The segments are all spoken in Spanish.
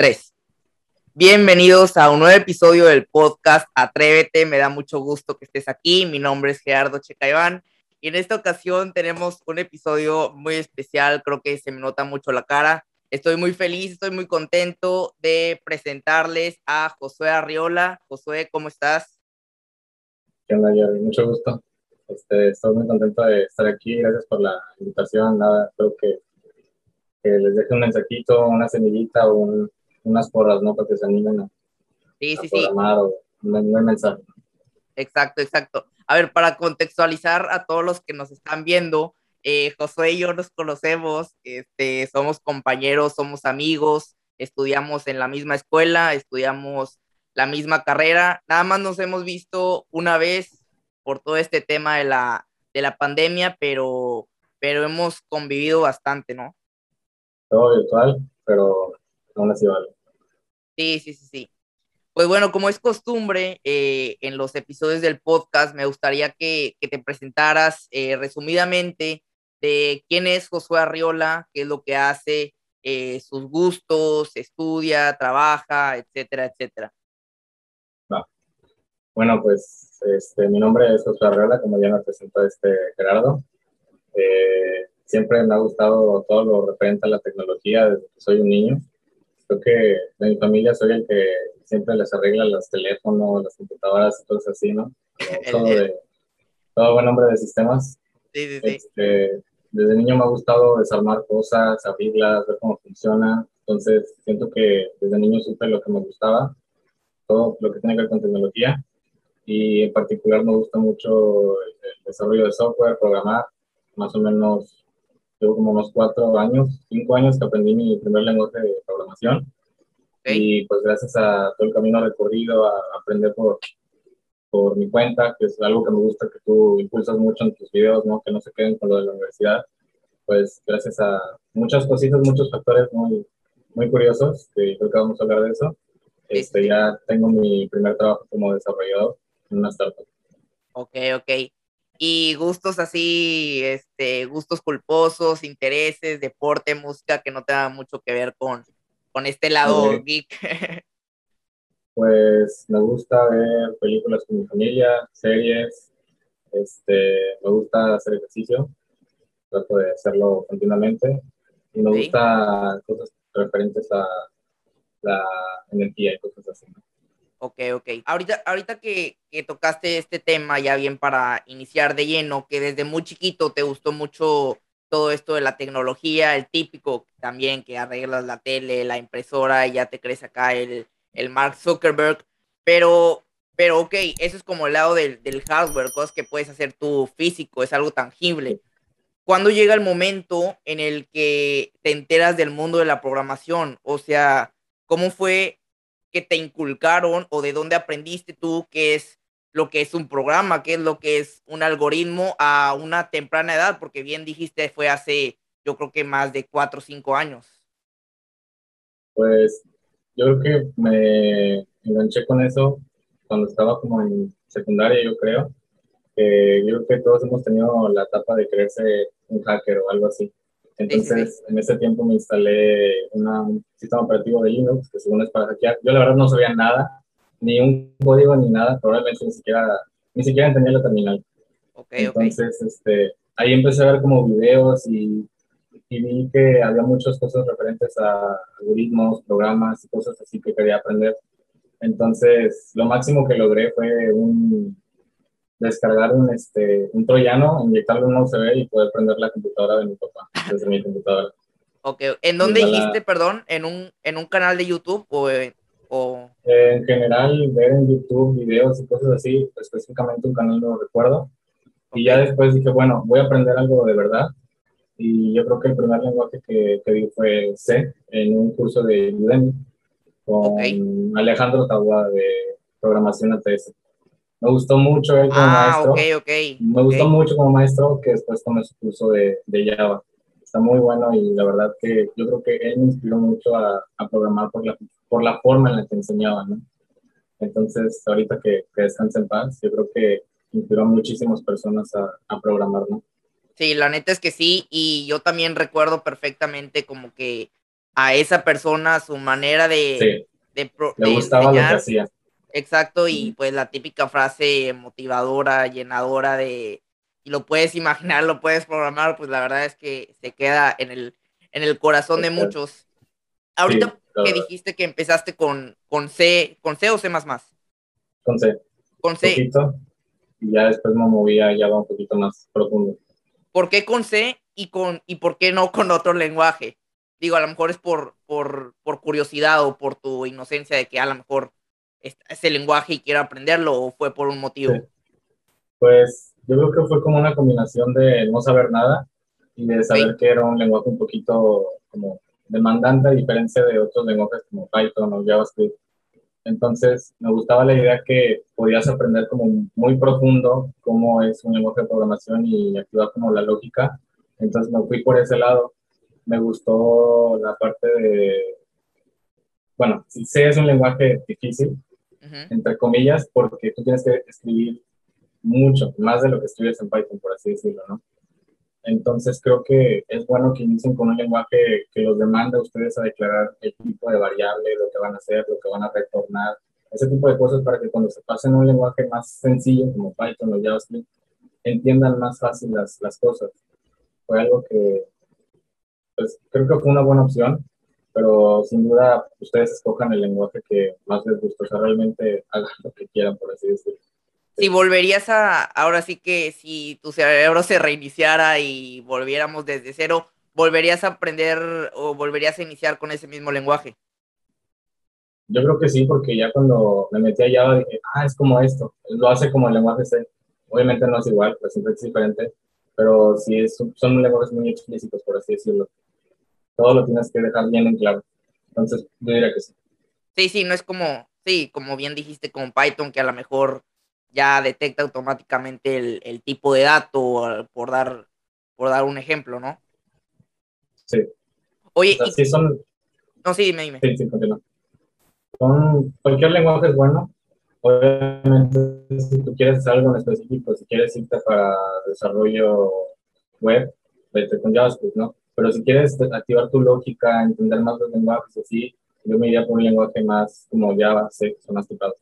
tres. Bienvenidos a un nuevo episodio del podcast Atrévete. Me da mucho gusto que estés aquí. Mi nombre es Gerardo Checaiván y en esta ocasión tenemos un episodio muy especial. Creo que se me nota mucho la cara. Estoy muy feliz, estoy muy contento de presentarles a Josué Arriola. Josué, ¿cómo estás? ¿Qué onda, Jerry? Mucho gusto. Este, estoy muy contento de estar aquí. Gracias por la invitación. Nada, espero que, que les deje un mensajito, una semillita o un, unas porras, ¿no? Para que se animen a, Sí, a sí, sí. o un, mensaje. Exacto, exacto. A ver, para contextualizar a todos los que nos están viendo, eh, Josué y yo nos conocemos, este, somos compañeros, somos amigos, estudiamos en la misma escuela, estudiamos la misma carrera, nada más nos hemos visto una vez por todo este tema de la, de la pandemia, pero, pero hemos convivido bastante, ¿no? Todo virtual, pero Sí, sí, sí, sí. Pues bueno, como es costumbre eh, en los episodios del podcast, me gustaría que, que te presentaras eh, resumidamente de quién es Josué Arriola, qué es lo que hace, eh, sus gustos, estudia, trabaja, etcétera, etcétera. Bueno, pues este, mi nombre es Josué Arreola, como ya me presentó este Gerardo. Eh, siempre me ha gustado todo lo referente a la tecnología desde que soy un niño. Creo que de mi familia soy el que siempre les arregla los teléfonos, las computadoras cosas así, ¿no? Todo, de, todo buen hombre de sistemas. Sí, sí, sí. Este, desde niño me ha gustado desarmar cosas, abrirlas, ver cómo funciona. Entonces, siento que desde niño supe lo que me gustaba, todo lo que tiene que ver con tecnología. Y en particular me gusta mucho el desarrollo de software, programar. Más o menos, llevo como unos cuatro años, cinco años que aprendí mi primer lenguaje de programación. Ok. Y pues gracias a todo el camino recorrido, a aprender por, por mi cuenta, que es algo que me gusta que tú impulsas mucho en tus videos, ¿no? que no se queden con lo de la universidad. Pues gracias a muchas cositas, muchos factores muy, muy curiosos, que creo que vamos a hablar de eso. Este, ya tengo mi primer trabajo como desarrollador en una startup. Ok, ok. Y gustos así, este, gustos culposos, intereses, deporte, música, que no tenga mucho que ver con, con este lado geek. Pues me gusta ver películas con mi familia, series, este, me gusta hacer ejercicio, trato de hacerlo continuamente y me gusta cosas referentes a la energía y cosas así. ¿no? Ok, ok. Ahorita, ahorita que, que tocaste este tema, ya bien para iniciar de lleno, que desde muy chiquito te gustó mucho todo esto de la tecnología, el típico también que arreglas la tele, la impresora y ya te crees acá el, el Mark Zuckerberg, pero, pero ok, eso es como el lado del, del hardware, cosas que puedes hacer tú físico, es algo tangible. ¿Cuándo llega el momento en el que te enteras del mundo de la programación? O sea, ¿cómo fue que te inculcaron o de dónde aprendiste tú qué es lo que es un programa, qué es lo que es un algoritmo a una temprana edad? Porque bien dijiste, fue hace yo creo que más de cuatro o cinco años. Pues yo creo que me enganché con eso cuando estaba como en secundaria, yo creo. que yo creo que todos hemos tenido la etapa de querer ser un hacker o algo así. Entonces, en ese tiempo me instalé una, un sistema operativo de Linux, que según es para hackear. Yo la verdad no sabía nada, ni un código ni nada, probablemente ni siquiera, ni siquiera entendía la terminal. Ok, ok. Entonces, este, ahí empecé a ver como videos y, y vi que había muchas cosas referentes a algoritmos, programas y cosas así que quería aprender. Entonces, lo máximo que logré fue un, descargar un, este, un troyano, inyectarle un USB y poder prender la computadora de mi papá desde mi computadora. Ok, ¿en dónde dijiste, perdón? ¿En un, en un canal de YouTube o, en- o... Eh, en general, ver en YouTube videos y cosas así, específicamente un canal no recuerdo. Y ya después dije, bueno, voy a aprender algo de verdad. Y yo creo que el primer lenguaje que, que vi fue C, en un curso de Udemy, con Ok. Alejandro Taboada de programación ATS. Me gustó mucho él como Ah, maestro. ok, ok. Me gustó mucho como maestro que después tomé su curso de, de Java. Está muy bueno y la verdad que yo creo que él me inspiró mucho a, a programar por la, por la forma en la que enseñaba, ¿no? Entonces, ahorita que, que descansa en paz, yo creo que inspiró a muchísimas personas a, a programar, ¿no? Sí, la neta es que sí, y yo también recuerdo perfectamente como que a esa persona su manera de, de, Le gustaba lo que hacía. Exacto, y pues la típica frase motivadora, llenadora de, y lo puedes imaginar, lo puedes programar, pues la verdad es que se queda en el, en el corazón de muchos. Ahorita que dijiste que empezaste con, con C, ¿con C o C más más? Con C. Con C. y ya después me movía ya va un poquito más profundo. ¿Por qué con C y, con, y por qué no con otro lenguaje? Digo, a lo mejor es por, por, por curiosidad o por tu inocencia de que a lo mejor es, el lenguaje y quiero aprenderlo o fue por un motivo. Pues yo creo que fue como una combinación de no saber nada y de saber que era un lenguaje un poquito como demandante a diferencia de otros lenguajes como Python o JavaScript. Entonces, me gustaba la idea que podías aprender como muy profundo cómo es un lenguaje de programación y activar como la lógica. Entonces, me fui por ese lado. Me gustó la parte de, bueno, C es un lenguaje difícil, entre comillas, porque tú tienes que escribir mucho, más de lo que escribes en Python, por así decirlo, ¿no? Entonces creo que es bueno que inicien con un lenguaje que los demande a ustedes a declarar el tipo de variable, lo que van a hacer, lo que van a retornar, ese tipo de cosas para que cuando se pasen a un lenguaje más sencillo como Python o JavaScript, entiendan más fácil las, las cosas. Fue algo que, pues creo que fue una buena opción, pero sin duda ustedes escojan el lenguaje que más les guste, o sea, realmente hagan lo que quieran, por así decirlo si volverías a, ahora sí que si tu cerebro se reiniciara y volviéramos desde cero, ¿volverías a aprender o volverías a iniciar con ese mismo lenguaje? Yo creo que sí, porque ya cuando me metí a Java dije, ah, es como esto, lo hace como el lenguaje C. Obviamente no es igual, pues siempre es diferente, pero sí es, son lenguajes muy explícitos, por así decirlo. Todo lo tienes que dejar bien en claro. Entonces, yo diría que sí. Sí, sí, no es como, sí, como bien dijiste, con Python, que a lo mejor ya detecta automáticamente el, tipo de dato, por dar, por dar un ejemplo, ¿no? Sí. Oye, sí son... No, sí, dime, dime. Sí, sí, continúa. Son... Cualquier lenguaje es bueno. Obviamente, si tú quieres hacer algo en específico, si quieres irte para desarrollo web, vete con JavaScript, ¿no? Pero si quieres activar tu lógica, entender más los lenguajes, así, yo me iría por un lenguaje más como Java, C, son más tipados.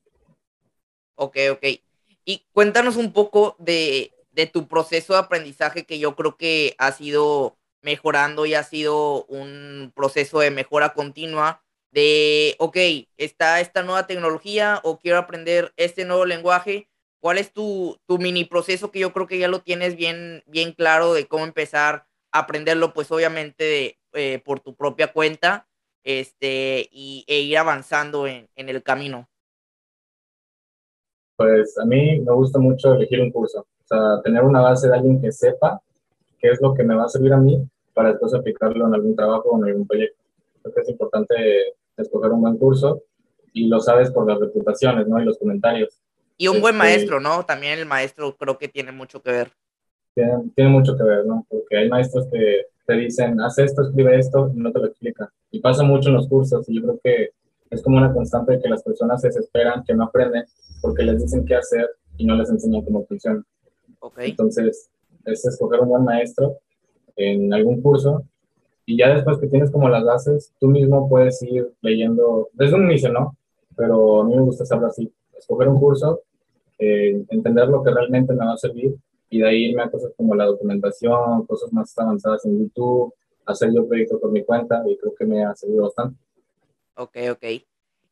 Ok, ok. Y cuéntanos un poco de, tu proceso de aprendizaje que yo creo que ha sido mejorando y ha sido un proceso de mejora continua de, ok, está esta nueva tecnología o quiero aprender este nuevo lenguaje. ¿Cuál es tu, mini proceso que yo creo que ya lo tienes bien, bien claro de cómo empezar aprenderlo? Pues obviamente eh, por tu propia cuenta este, y, e ir avanzando en el camino. Pues a mí me gusta mucho elegir un curso, o sea, tener una base de alguien que sepa qué es lo que me va a servir a mí para después aplicarlo en algún trabajo o en algún proyecto. Creo que es importante escoger un buen curso y lo sabes por las reputaciones, ¿no? Y los comentarios. Y un buen este, maestro, ¿no? También el maestro creo que tiene mucho que ver. Tiene, tiene, mucho que ver, ¿no? Porque hay maestros que te dicen, haz esto, escribe esto, y no te lo explican. Y pasa mucho en los cursos, y yo creo que es como una constante de que las personas se desesperan, que no aprenden, porque les dicen qué hacer y no les enseñan cómo funciona. Okay. Entonces, es escoger un buen maestro en algún curso y ya después que tienes como las bases, tú mismo puedes ir leyendo, desde un inicio, ¿no? Pero a mí me gusta hacerlo así, escoger un curso, eh, entender lo que realmente me va a servir y de ahí irme a cosas como la documentación, cosas más avanzadas en YouTube, hacer yo proyectos por mi cuenta y creo que me ha servido bastante. Ok, ok.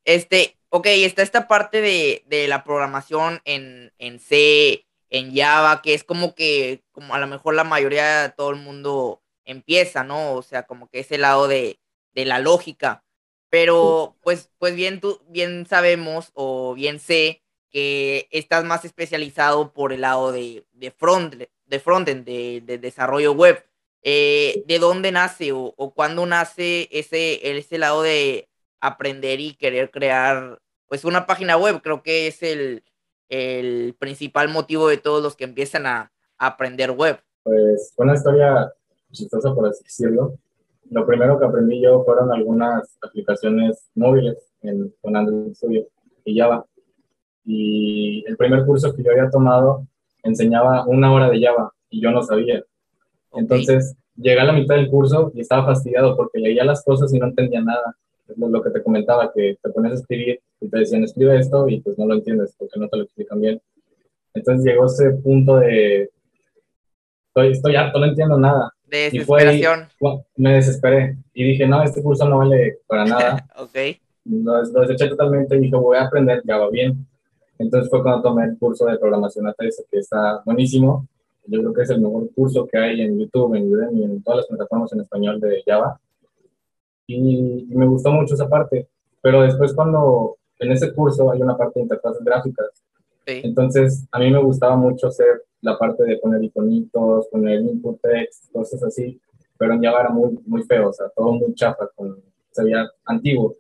Este, ok, está esta parte de, la programación en, C, en Java, que es como que, como a lo mejor la mayoría de todo el mundo empieza, ¿no? O sea, como que ese lado de, la lógica. Pero, pues, pues bien, tú, bien sabemos o bien sé que estás más especializado por el lado de, front, de frontend, de, de desarrollo web. Eh, ¿De dónde nace o, o cuándo nace ese, ese lado de aprender y querer crear pues una página web. Creo que es el, el principal motivo de todos los que empiezan a, aprender web. Pues una historia chistosa, por decirlo. Lo primero que aprendí yo fueron algunas aplicaciones móviles en, con Android Studio y Java. Y el primer curso que yo había tomado enseñaba una hora de Java y yo no sabía. Entonces llegué a la mitad del curso y estaba fastidiado porque leía las cosas y no entendía nada. Es lo que te comentaba, que te pones a escribir y te decían, escribe esto y pues no lo entiendes porque no te lo explican bien. Entonces llegó ese punto de, estoy, estoy harto, no entiendo nada. De desesperación. me desesperé y dije, no, este curso no vale para nada. ok. Lo, lo, deseché totalmente y dije, voy a aprender Java bien. Entonces fue cuando tomé el curso de programación ATS, que está buenísimo. Yo creo que es el mejor curso que hay en YouTube, en Udemy, en todas las plataformas en español de Java. Y, y me gustó mucho esa parte. Pero después cuando en ese curso hay una parte de interfaces gráficas. Entonces, a mí me gustaba mucho hacer la parte de poner iconitos, poner input text, cosas así, pero en Java era muy, muy feo, o sea, todo muy chafa, con, se veía antiguo.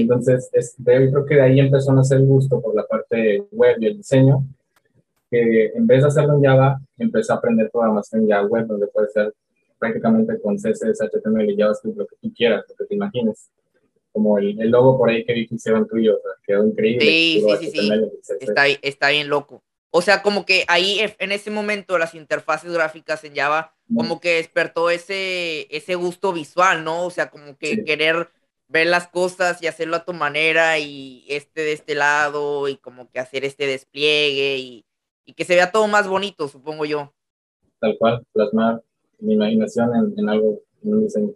Entonces, es, de, creo que de ahí empezó a nacer el gusto por la parte web y el diseño, que en vez de hacerlo en Java, empecé a aprender programación ya web, donde puede ser prácticamente con CSS, HTML y JavaScript, lo que tú quieras, lo que te imagines como el, el, logo por ahí que vi que hicieron tuyo, o sea, quedó increíble. Sí, sí, sí, sí. Está, está bien loco. O sea, como que ahí en ese momento las interfaces gráficas en Java como que despertó ese, ese gusto visual, ¿no? O sea, como que querer ver las cosas y hacerlo a tu manera y este de este lado y como que hacer este despliegue y, y que se vea todo más bonito, supongo yo. Tal cual, plasmar mi imaginación en, en algo, en un diseño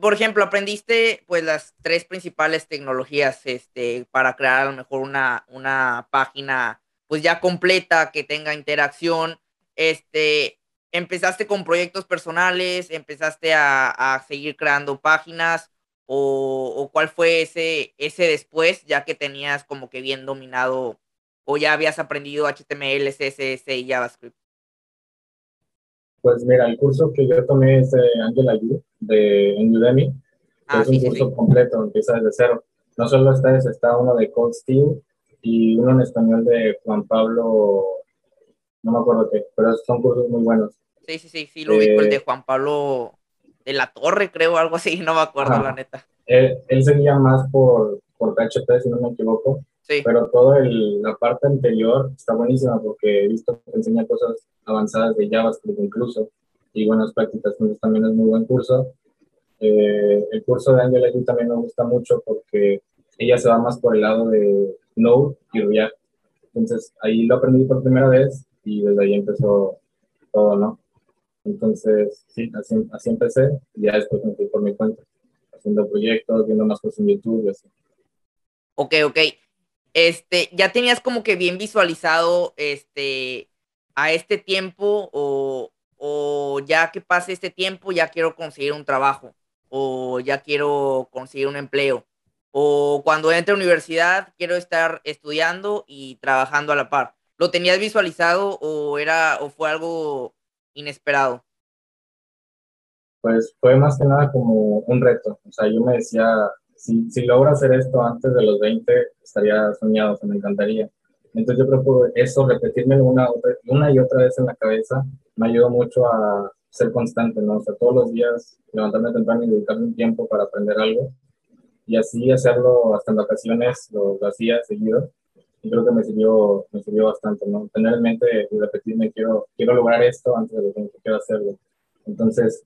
por ejemplo, aprendiste pues las tres principales tecnologías este, para crear a lo mejor una, una página pues ya completa que tenga interacción. Este, empezaste con proyectos personales, empezaste a, a seguir creando páginas o, o, cuál fue ese, ese después ya que tenías como que bien dominado o ya habías aprendido HTML, CSS y JavaScript. Pues mira, el curso que yo tomé es de Angela Yu, de en Udemy. Ah, es un curso completo, empieza desde cero. No solo está ese, está uno de Cold Steel y uno en español de Juan Pablo, no me acuerdo qué, pero son cursos muy buenos. Sí, sí, sí, sí, lo ubico, el de eh, Juan Pablo de la Torre, creo, algo así, no me acuerdo, la neta. Él, él seguía más por, por PHP, si no me equivoco. Sí. Pero toda la parte anterior está buenísima porque he visto que enseña cosas avanzadas de JavaScript incluso y buenas prácticas, entonces también es muy buen curso. Eh, el curso de Angela Yu también me gusta mucho porque ella se va más por el lado de Node y React. Entonces ahí lo aprendí por primera vez y desde ahí empezó todo, ¿no? Entonces, sí, así, así empecé y ya después me fui por mi cuenta, haciendo proyectos, viendo más cosas en YouTube y así. Ok, ok. Este, ¿ya tenías como que bien visualizado este a este tiempo o, o ya que pase este tiempo ya quiero conseguir un trabajo o ya quiero conseguir un empleo o cuando entre a universidad quiero estar estudiando y trabajando a la par. ¿Lo tenías visualizado o era o fue algo inesperado? Pues fue más que nada como un reto. O sea, yo me decía, si, si logro hacer esto antes de los 20, estaría soñado, se me encantaría. Entonces yo creo que eso, repetirme una, una y otra vez en la cabeza, me ayudó mucho a ser constante, ¿no? O sea, todos los días levantarme temprano y dedicarme un tiempo para aprender algo. Y así hacerlo hasta en vacaciones, lo, hacía seguido. Y creo que me sirvió, me sirvió bastante, ¿no? Tener en mente y repetirme, quiero, quiero lograr esto antes de lo que quiero hacerlo. Entonces,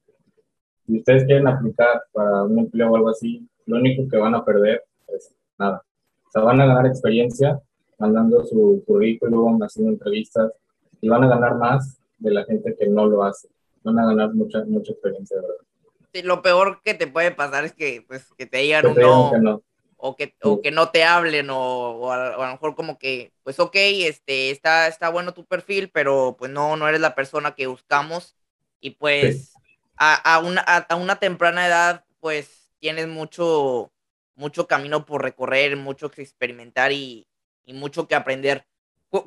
si ustedes quieren aplicar para un empleo o algo así, lo único que van a perder es nada. O sea, van a ganar experiencia mandando su currículum, haciendo entrevistas y van a ganar más de la gente que no lo hace. Van a ganar mucha, mucha experiencia, de verdad. Sí, lo peor que te puede pasar es que, pues, que te digan un no, O, que, o que no te hablen o, o, a, lo mejor como que, pues ok, este, está, está bueno tu perfil, pero pues no, no eres la persona que buscamos. Y pues a, a, una, a, una temprana edad pues tienes mucho, mucho camino por recorrer, mucho que experimentar y, y mucho que aprender.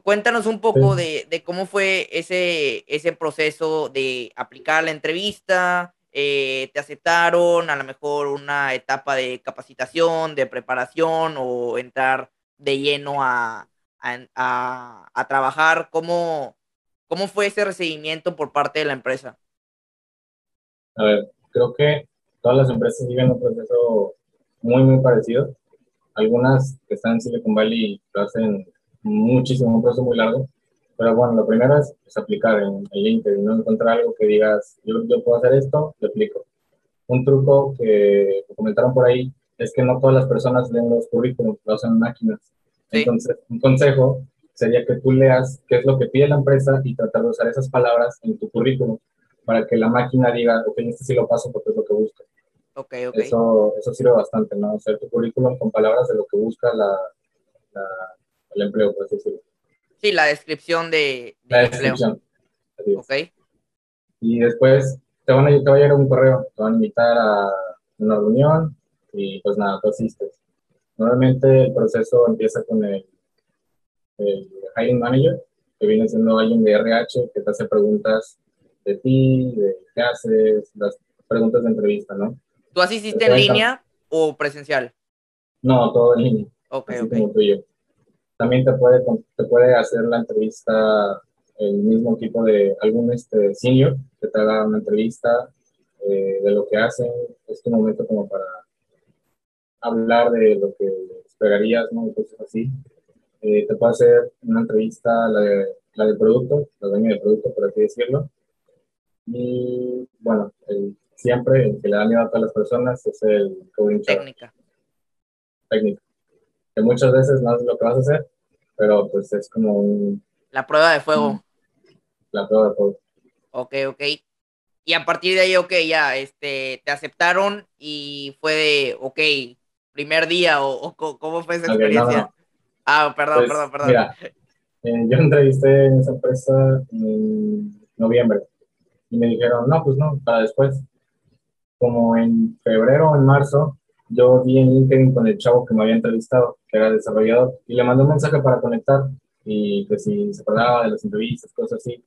cuéntanos un poco de, de, cómo fue ese, ese proceso de aplicar la entrevista, eh, te aceptaron, a lo mejor una etapa de capacitación, de preparación o entrar de lleno a, trabajar. ¿Cómo, ¿Cómo fue ese recibimiento por parte de la empresa? A ver, creo que todas las empresas viven un proceso muy, muy parecido. Algunas que están en Silicon Valley lo hacen muchísimo, un proceso muy largo. Pero bueno, lo primero es, aplicar en, el LinkedIn, no encontrar algo que digas, yo, yo puedo hacer esto, lo aplico. Un truco que comentaron por ahí es que no todas las personas leen los currículums, lo hacen máquinas. Entonces, un consejo sería que tú leas qué es lo que pide la empresa y tratar de usar esas palabras en tu currículum para que la máquina diga, ok, este sí lo paso porque es lo que busca. Okay, okay. Eso, eso sirve bastante, ¿no? Hacer tu currículum con palabras de lo que busca la, el empleo, por así decirlo. Sí, la descripción de, la descripción. Ok. Y después te, van a, te va a llegar un correo, te van a invitar a una reunión y pues nada, tú asistes. Normalmente el proceso empieza con el, el hiring manager, que viene siendo alguien de RH que te hace preguntas de ti, de qué haces, las preguntas de entrevista, ¿no? ¿Tú asististe en línea o presencial? No, todo en línea. Ok, así como tú y yo. También te puede, te puede hacer la entrevista el mismo tipo de algún este, senior que te haga una entrevista eh, de lo que hacen. Es tu momento como para hablar de lo que esperarías, ¿no? Cosas así. Eh, te puede hacer una entrevista, la de, la de producto, la dueña de producto, por así decirlo. Y bueno, siempre el que le da miedo a todas las personas es el coding Técnica. Técnica. Que muchas veces no es lo que vas a hacer, pero pues es como un... La prueba de fuego. La prueba de fuego. Ok, ok. Y a partir de ahí, ok, ya, este, te aceptaron y fue de, ok, primer día o, cómo fue esa experiencia. Ah, perdón, pues, perdón, perdón. Mira, eh, yo entrevisté en esa empresa en noviembre y me dijeron, no, pues no, para después. Como en febrero o en marzo, yo vi en LinkedIn con el chavo que me había entrevistado, que era desarrollador, y le mandé un mensaje para conectar y que si se acordaba de las entrevistas, cosas así.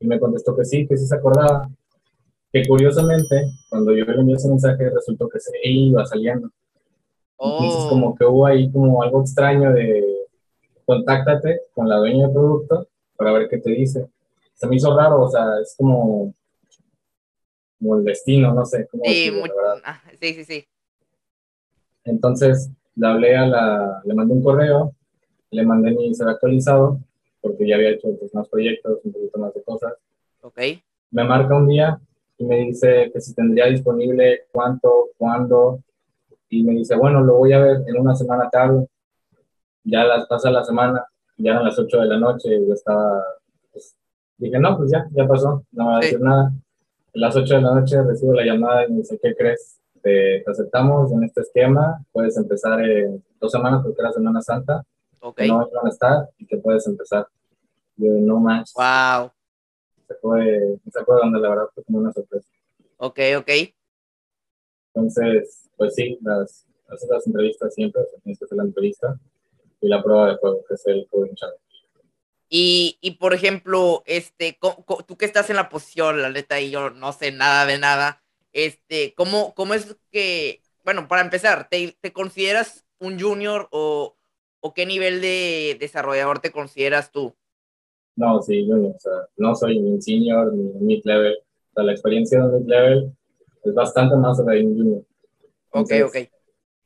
Y me contestó que sí, que sí se acordaba. Que curiosamente, cuando yo le envié ese mensaje, resultó que se iba saliendo. Entonces, como oh. que hubo ahí como algo extraño de contáctate con la dueña del producto para ver qué te dice. Se me hizo raro, o sea, es como, como el destino, no sé. Cómo sí, ah, sí, sí, sí. Entonces, le hablé a la, le mandé un correo, le mandé mi ser actualizado, porque ya había hecho pues, más proyectos, un poquito más de cosas. Ok. Me marca un día y me dice que si tendría disponible cuánto, cuándo, y me dice, bueno, lo voy a ver en una semana tarde. Ya las pasa la semana, ya eran las 8 de la noche y yo estaba, pues, dije, no, pues ya, ya pasó, no me va a decir nada. A las 8 de la noche recibo la llamada y me dice, ¿qué crees? Te, aceptamos en este esquema, puedes empezar en dos semanas porque era Semana Santa, okay. no van a estar y que puedes empezar. Yo, no más. Wow. Se fue, se fue donde la verdad fue como una sorpresa. Ok, ok. Entonces, pues sí, las, las entrevistas siempre, tienes que hacer la entrevista y la prueba de juego, que es el Coding Challenge. Y, y, por ejemplo, este, tú que estás en la posición, la neta, y yo no sé nada de nada, este, ¿cómo, cómo es que, bueno, para empezar, ¿te, te consideras un junior o, o, qué nivel de desarrollador te consideras tú? No, sí, junior, o sea, no soy ni senior ni mid level, o sea, la experiencia de mid level es bastante más de un junior. Ok, ok.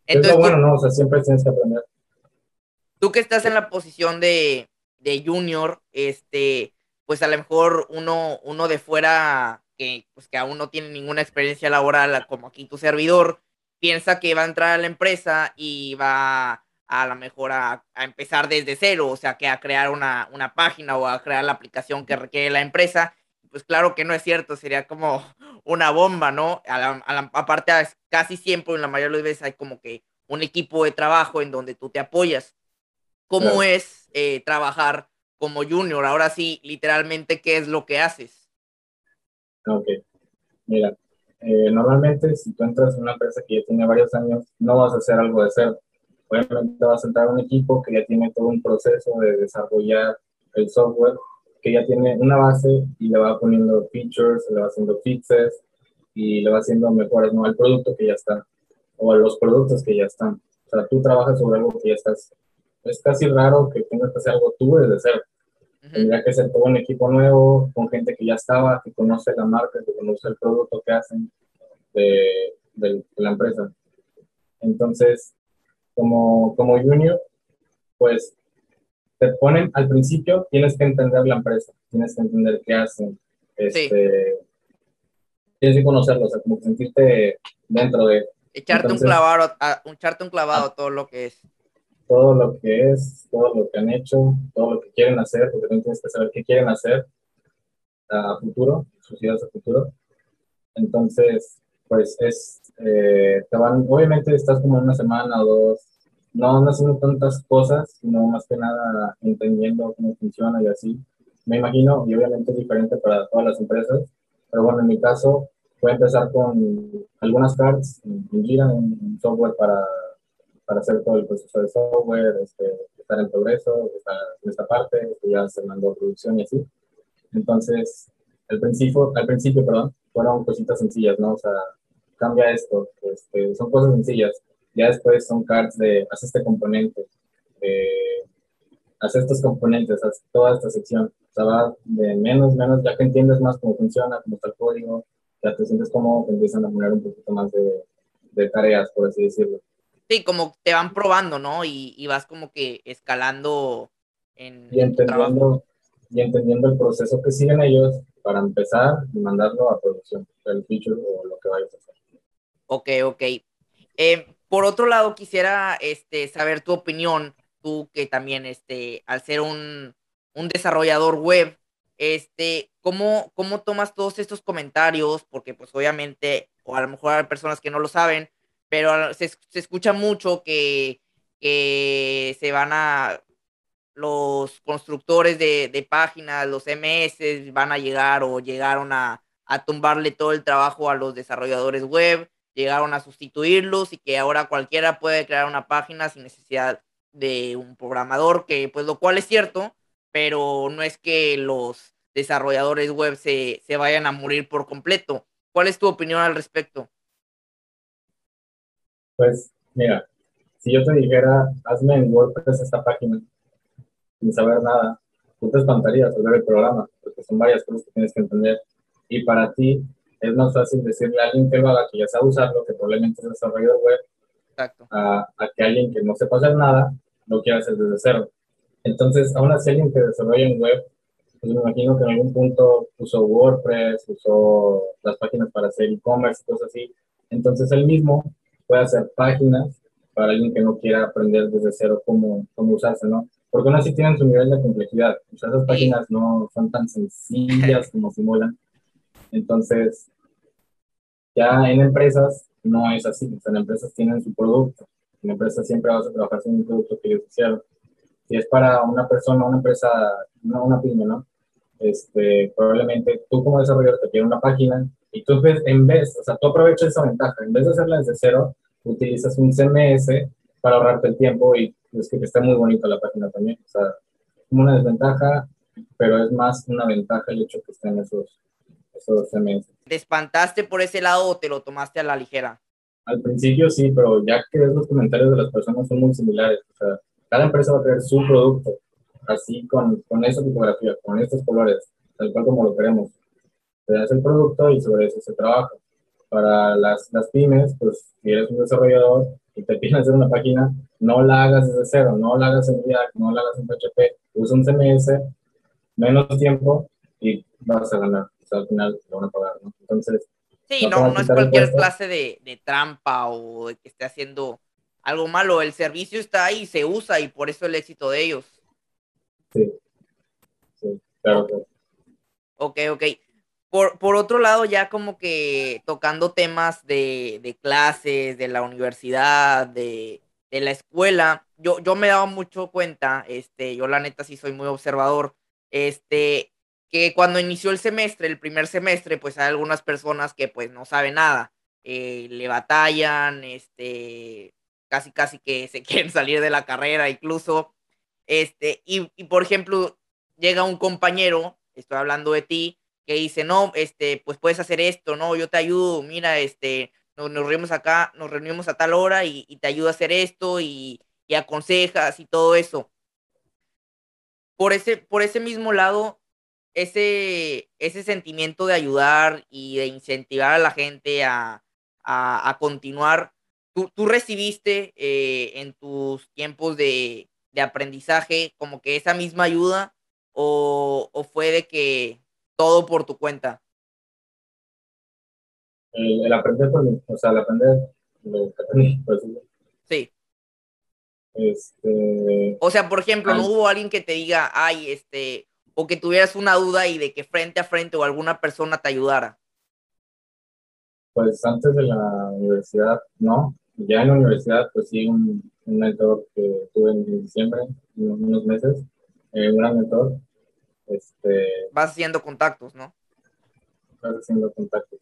Entonces, bueno, no, o sea, siempre tienes que aprender. Tú que estás en la posición de, de junior, este, pues a lo mejor uno, uno de fuera que, pues que aún no tiene ninguna experiencia laboral, como aquí tu servidor, piensa que va a entrar a la empresa y va a lo mejor a, a empezar desde cero, o sea, que a crear una, una página o a crear la aplicación que requiere la empresa pues claro que no es cierto, sería como una bomba, ¿no? aparte, casi siempre, en la mayoría de las veces, hay como que un equipo de trabajo en donde tú te apoyas. ¿Cómo es eh, trabajar como junior? Ahora sí, literalmente, ¿qué es lo que haces? Ok, mira, eh, normalmente si tú entras en una empresa que ya tiene varios años, no vas a hacer algo de cero. Obviamente vas a entrar a un equipo que ya tiene todo un proceso de desarrollar el software que ya tiene una base y le va poniendo features, le va haciendo fixes y le va haciendo mejoras ¿no? al producto que ya está o a los productos que ya están. O sea, tú trabajas sobre algo que ya estás. Es casi raro que tengas que hacer algo tú desde cero. Tendría que ser todo un equipo nuevo, con gente que ya estaba, que conoce la marca, que conoce el producto que hacen de, de la empresa. Entonces, como, como junior, pues te ponen al principio, tienes que entender la empresa, tienes que entender qué hacen, este, tienes que conocerlo, o sea, como sentirte dentro de... Echarte un clavado, a, echarte un clavado a todo lo que es. Todo lo que es, todo lo que han hecho, todo lo que quieren hacer, porque también tienes que saber qué quieren hacer a futuro, sus ideas a futuro. Entonces, pues es, eh, te van, obviamente estás como una semana o dos, no, no haciendo tantas cosas, sino más que nada entendiendo cómo funciona y así. Me imagino, y obviamente es diferente para todas las empresas, pero bueno, en mi caso, voy a empezar con algunas cards en, Gira, un, software para, para hacer todo el proceso de software, este, estar en progreso, estar en esta parte, ya haciendo producción y así. Entonces, al principio, al principio, perdón, fueron cositas sencillas, ¿no? O sea, cambia esto, este, son cosas sencillas. Ya después son cards de, haz este componente, eh, haz estos componentes, haz toda esta sección. O sea, va de menos, menos, ya que entiendes más cómo funciona, cómo está el código, ya te sientes como empiezan a poner un poquito más de, de tareas, por así decirlo. Sí, como te van probando, ¿no? Y, y vas como que escalando en, y entendiendo, y entendiendo el proceso que siguen ellos para empezar y mandarlo a producción, el feature o lo que vayas a hacer. Ok, ok. Eh, por otro lado, quisiera este, saber tu opinión, tú que también, este, al ser un, un desarrollador web, este, ¿cómo, ¿cómo tomas todos estos comentarios? Porque pues obviamente, o a lo mejor hay personas que no lo saben, pero se, se escucha mucho que, que se van a, los constructores de, páginas, los MS, van a llegar o llegaron a, a, tumbarle todo el trabajo a los desarrolladores web, llegaron a sustituirlos y que ahora cualquiera puede crear una página sin necesidad de un programador, que pues lo cual es cierto, pero no es que los desarrolladores web se, se vayan a morir por completo. ¿Cuál es tu opinión al respecto? Pues mira, si yo te dijera, hazme en WordPress esta página, sin saber nada, tú te espantarías al ver el programa, porque son varias cosas que tienes que entender. Y para ti es más fácil decirle a alguien que lo haga, que ya sabe usarlo, que probablemente es desarrollador web, A, a, que alguien que no sepa hacer nada lo quiera hacer desde cero. Entonces, aún así, alguien que desarrolla en web, pues me imagino que en algún punto usó WordPress, usó las páginas para hacer e-commerce, cosas así. Entonces, él mismo puede hacer páginas para alguien que no quiera aprender desde cero cómo, cómo usarse, ¿no? porque aún así tienen su nivel de complejidad. O sea, esas páginas no son tan sencillas como simulan. Entonces, ya en empresas no es así. O sea, en empresas tienen su producto. En empresas siempre vas a trabajar con un producto que ellos hicieron. Si es para una persona, una empresa, no una pyme, ¿no? Este, probablemente tú como desarrollador te quieres una página y tú ves, en vez, o sea, tú aprovechas esa ventaja. En vez de hacerla desde cero, utilizas un CMS para ahorrarte el tiempo y es que está muy bonita la página también. O sea, como una desventaja, pero es más una ventaja el hecho que estén esos, esos CMS. ¿Te espantaste por ese lado o te lo tomaste a la ligera? Al principio sí, pero ya que ves los comentarios de las personas son muy similares. O sea, cada empresa va a crear su producto, así con, con esa tipografía, con estos colores, tal cual como lo queremos. Te das el producto y sobre eso se trabaja. Para las, las pymes, pues si eres un desarrollador, y te piden hacer una página, no la hagas desde cero, no la hagas en React, no la hagas en PHP, usa un CMS, menos tiempo y vas a ganar. O sea, al final te van a pagar, ¿no? Entonces. Sí, no, no, es cualquier clase de, de, trampa o de que esté haciendo algo malo. El servicio está ahí, se usa y por eso el éxito de ellos. Sí, sí, claro. claro. Ok, ok. Por, otro lado, ya como que tocando temas de, clases, de la universidad, de, la escuela, yo, yo me dado mucho cuenta, este, yo la neta sí soy muy observador, este, que cuando inició el semestre, el primer semestre, pues hay algunas personas que pues no saben nada, eh, le batallan, este, casi casi que se quieren salir de la carrera incluso, este, y, y por ejemplo, llega un compañero, estoy hablando de ti, que dice, no, este, pues puedes hacer esto, no, yo te ayudo, mira, este, nos, nos reunimos acá, nos reunimos a tal hora y, te ayudo a hacer esto y, y, aconsejas y todo eso. Por ese, por ese mismo lado, ese, ese sentimiento de ayudar y de incentivar a la gente a, a, continuar, tú, tú recibiste eh, en tus tiempos de, de aprendizaje, como que esa misma ayuda, o, o fue de que todo por tu cuenta? El, aprender por mí, o sea, el aprender lo que aprendí, pues, Sí. Este... O sea, por ejemplo, no hubo alguien que te diga, ay, este, o que tuvieras una duda y de que frente a frente o alguna persona te ayudara. Pues antes de la universidad, no. Ya en la universidad, pues sí, un, un mentor que tuve en diciembre, unos meses, eh, un gran mentor. Este, Vas haciendo contactos, ¿no? Vas haciendo contactos.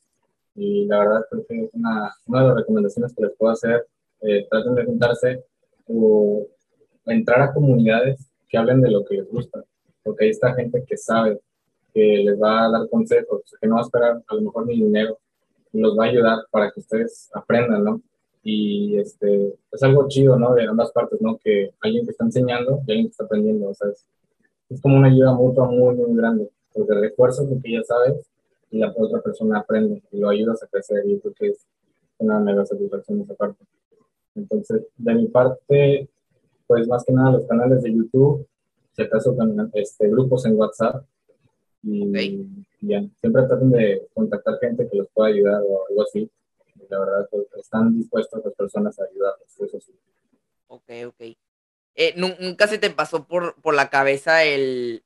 Y la verdad creo que es una, una de las recomendaciones que les puedo hacer. Eh, traten de juntarse o entrar a comunidades que hablen de lo que les gusta. Porque ahí está gente que sabe, que les va a dar consejos, que no va a esperar a lo mejor ni dinero, los va a ayudar para que ustedes aprendan, ¿no? Y este, es algo chido, ¿no? De ambas partes, ¿no? Que alguien que está enseñando y alguien que está aprendiendo, o sea, es, como una ayuda mutua muy, muy grande, porque refuerzas lo que ya sabes y la otra persona aprende y lo ayudas a crecer y creo que es una mega satisfacción esa parte. Entonces, de mi parte, pues más que nada los canales de YouTube, si acaso este, grupos en WhatsApp y, ya, siempre traten de contactar gente que los pueda ayudar o algo así. La verdad, pues, están dispuestas las personas a ayudarlos, eso sí. Ok, ok. Eh, ¿Nunca se te pasó por, por la cabeza el,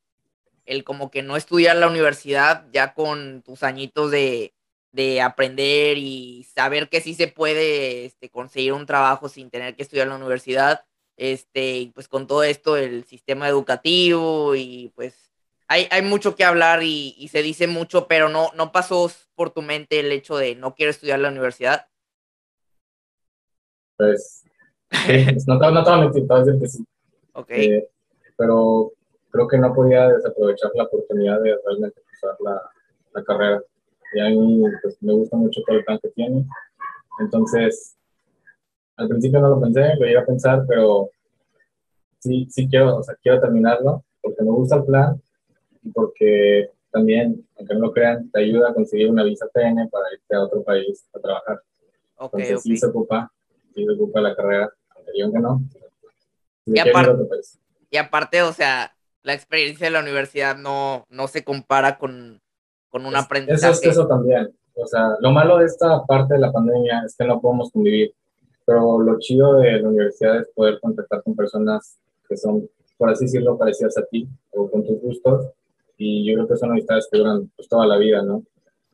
el como que no estudiar la universidad ya con tus añitos de, de aprender y saber que sí se puede este, conseguir un trabajo sin tener que estudiar la universidad? Este, pues con todo esto, el sistema educativo y pues hay, hay mucho que hablar y, se dice mucho, pero no, no pasó por tu mente el hecho de no quiero estudiar la universidad. Pues, no, no te voy a mentir, te que sí. Ok. Eh, pero creo que no podía desaprovechar la oportunidad de realmente usar la, la carrera. Y a mí pues, me gusta mucho todo el plan que tiene. Entonces, al principio no lo pensé, lo iba a pensar, pero sí, sí quiero, o sea, quiero terminarlo porque me gusta el plan porque también, aunque no lo crean, te ayuda a conseguir una visa TN para irte a otro país a trabajar. Okay, Entonces sí se ocupa, sí se ocupa la carrera, digan que no. Y, aparte, y aparte, o sea, la experiencia de la universidad no, no se compara con, con un aprendizaje. Eso es eso también. O sea, lo malo de esta parte de la pandemia es que no podemos convivir, pero lo chido de la universidad es poder contactar con personas que son, por así decirlo, parecidas a ti o con tus gustos y yo creo que son amistades que duran pues, toda la vida, ¿no?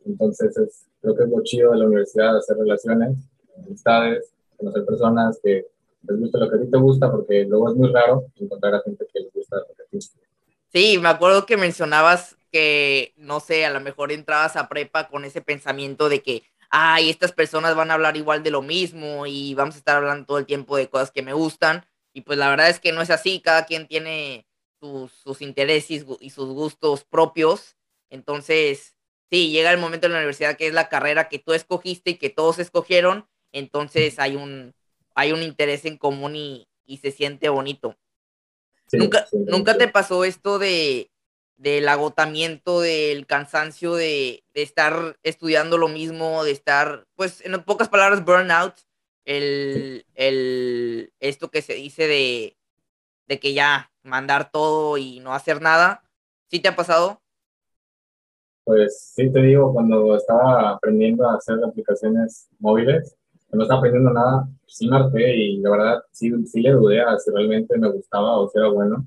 Entonces, es, creo que es lo chido de la universidad, hacer relaciones, amistades, conocer personas que les guste lo que a ti te gusta, porque luego es muy raro encontrar a gente que les gusta lo que a ti. Sí, me acuerdo que mencionabas que, no sé, a lo mejor entrabas a prepa con ese pensamiento de que, ay, estas personas van a hablar igual de lo mismo y vamos a estar hablando todo el tiempo de cosas que me gustan. Y pues la verdad es que no es así, cada quien tiene sus, intereses y sus gustos propios. Entonces, sí, llega el momento en la universidad que es la carrera que tú escogiste y que todos escogieron, entonces hay un, hay un interés en común y, se siente bonito. ¿Nunca, ¿Nunca te pasó esto de del agotamiento, del cansancio de, estar estudiando lo mismo, de estar, pues, en pocas palabras, burnout, el, el, esto que se dice de, de que ya mandar todo y no hacer nada. ¿Sí te ha pasado? Pues sí, te digo, cuando estaba aprendiendo a hacer aplicaciones móviles, no estaba aprendiendo nada, sí marqué y la verdad sí, sí le dudé a si realmente me gustaba o si era bueno.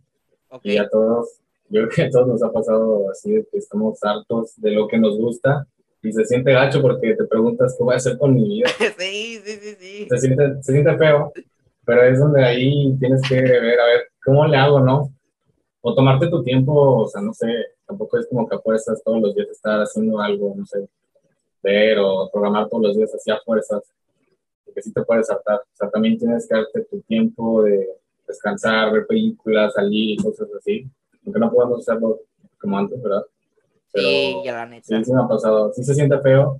Y a todos, yo creo que a todos nos ha pasado así de que estamos hartos de lo que nos gusta y se siente gacho porque te preguntas qué voy a hacer con mi vida. sí, sí, sí, sí. Se siente, se siente feo, pero es donde ahí tienes que ver, a ver, ¿cómo le hago, no? O tomarte tu tiempo, o sea, no sé, tampoco es como que apuestas todos los días estar haciendo algo, no sé, ver o programar todos los días así a fuerzas, porque sí te puedes saltar. O sea, también tienes que darte tu tiempo de descansar, ver películas, salir y cosas así, aunque no podemos hacerlo como antes, ¿verdad? sí, ya la neta. Sí, sí me ha pasado. Sí se siente feo.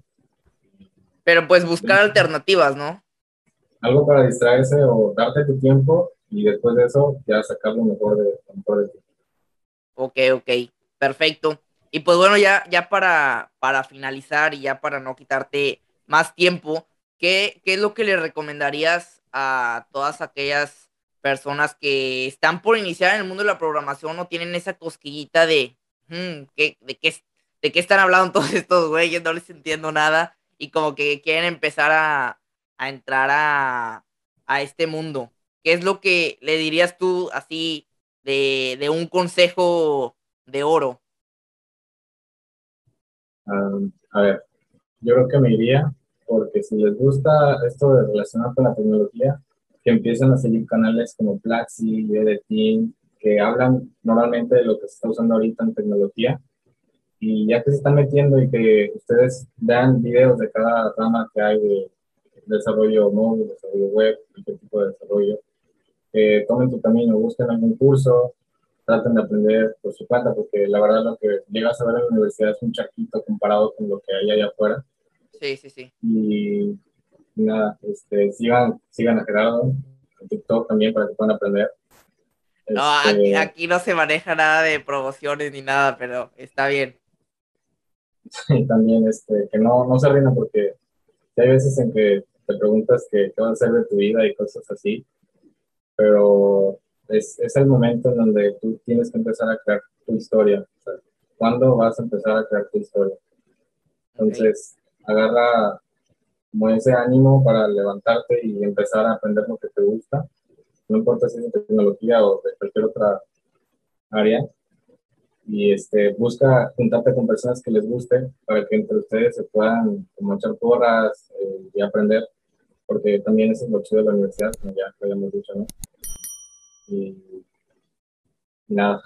Pero pues buscar alternativas, ¿no? Algo para distraerse o darte tu tiempo y después de eso ya sacar lo mejor de, lo mejor de ti. Ok, ok, perfecto. Y pues bueno, ya, ya para, para finalizar y ya para no quitarte más tiempo, ¿qué, ¿qué es lo que le recomendarías a todas aquellas personas que están por iniciar en el mundo de la programación o tienen esa cosquillita de, hmm, ¿qué, de, qué, ¿de qué están hablando todos estos güeyes? No les entiendo nada y como que quieren empezar a, a entrar a, a, este mundo. ¿Qué es lo que le dirías tú así de, de un consejo de oro? Um, a ver, yo creo que me iría porque si les gusta esto de relacionar con la tecnología, que empiezan a seguir canales como Plaxi, Team, que hablan normalmente de lo que se está usando ahorita en tecnología. Y ya que se están metiendo y que ustedes vean videos de cada rama que hay de desarrollo móvil, desarrollo web, cualquier tipo de desarrollo, que tomen su camino, busquen algún curso, traten de aprender por su cuenta, porque la verdad lo que llegas a ver en la universidad es un chaquito comparado con lo que hay allá afuera. Sí, sí, sí. Y nada, este, sigan, sigan a Gerardo en TikTok también para que puedan aprender. No, este, aquí, no se maneja nada de promociones ni nada, pero está bien. Y también este, que no, no se rindan porque hay veces en que te preguntas qué vas a hacer de tu vida y cosas así, pero es, es el momento en donde tú tienes que empezar a crear tu historia. O sea, ¿Cuándo vas a empezar a crear tu historia? Entonces, agarra como ese ánimo para levantarte y empezar a aprender lo que te gusta, no importa si es de tecnología o de cualquier otra área, y este, busca juntarte con personas que les guste para que entre ustedes se puedan como echar porras eh, y aprender, porque también es lo chido de la universidad, como ya habíamos dicho, ¿no? Y, nada.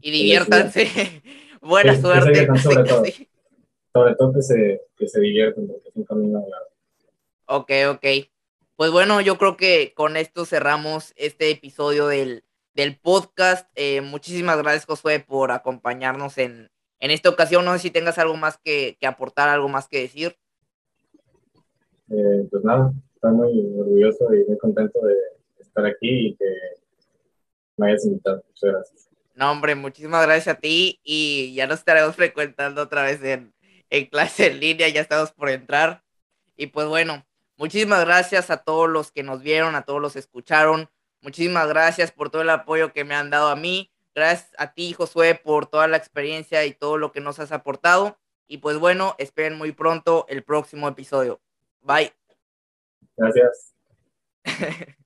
Y diviértanse. Buena suerte. sobre todo. Sobre todo que se, que se diviertan, porque es un camino largo. Ok, ok. Pues bueno, yo creo que con esto cerramos este episodio del, del podcast. Eh, muchísimas gracias, Josué, por acompañarnos en, en esta ocasión. No sé si tengas algo más que, que aportar, algo más que decir. Eh, pues nada, estoy muy orgulloso y muy contento de estar aquí y que me hayas invitado. Muchas gracias. No, hombre, muchísimas gracias a ti y ya nos estaremos frecuentando otra vez en, en clase en línea, ya estamos por entrar. Y pues bueno, Muchísimas gracias a todos los que nos vieron, a todos los que escucharon. Muchísimas gracias por todo el apoyo que me han dado a mí. Gracias a ti, Josué, por toda la experiencia y todo lo que nos has aportado. Y pues bueno, esperen muy pronto el próximo episodio. Bye. Gracias.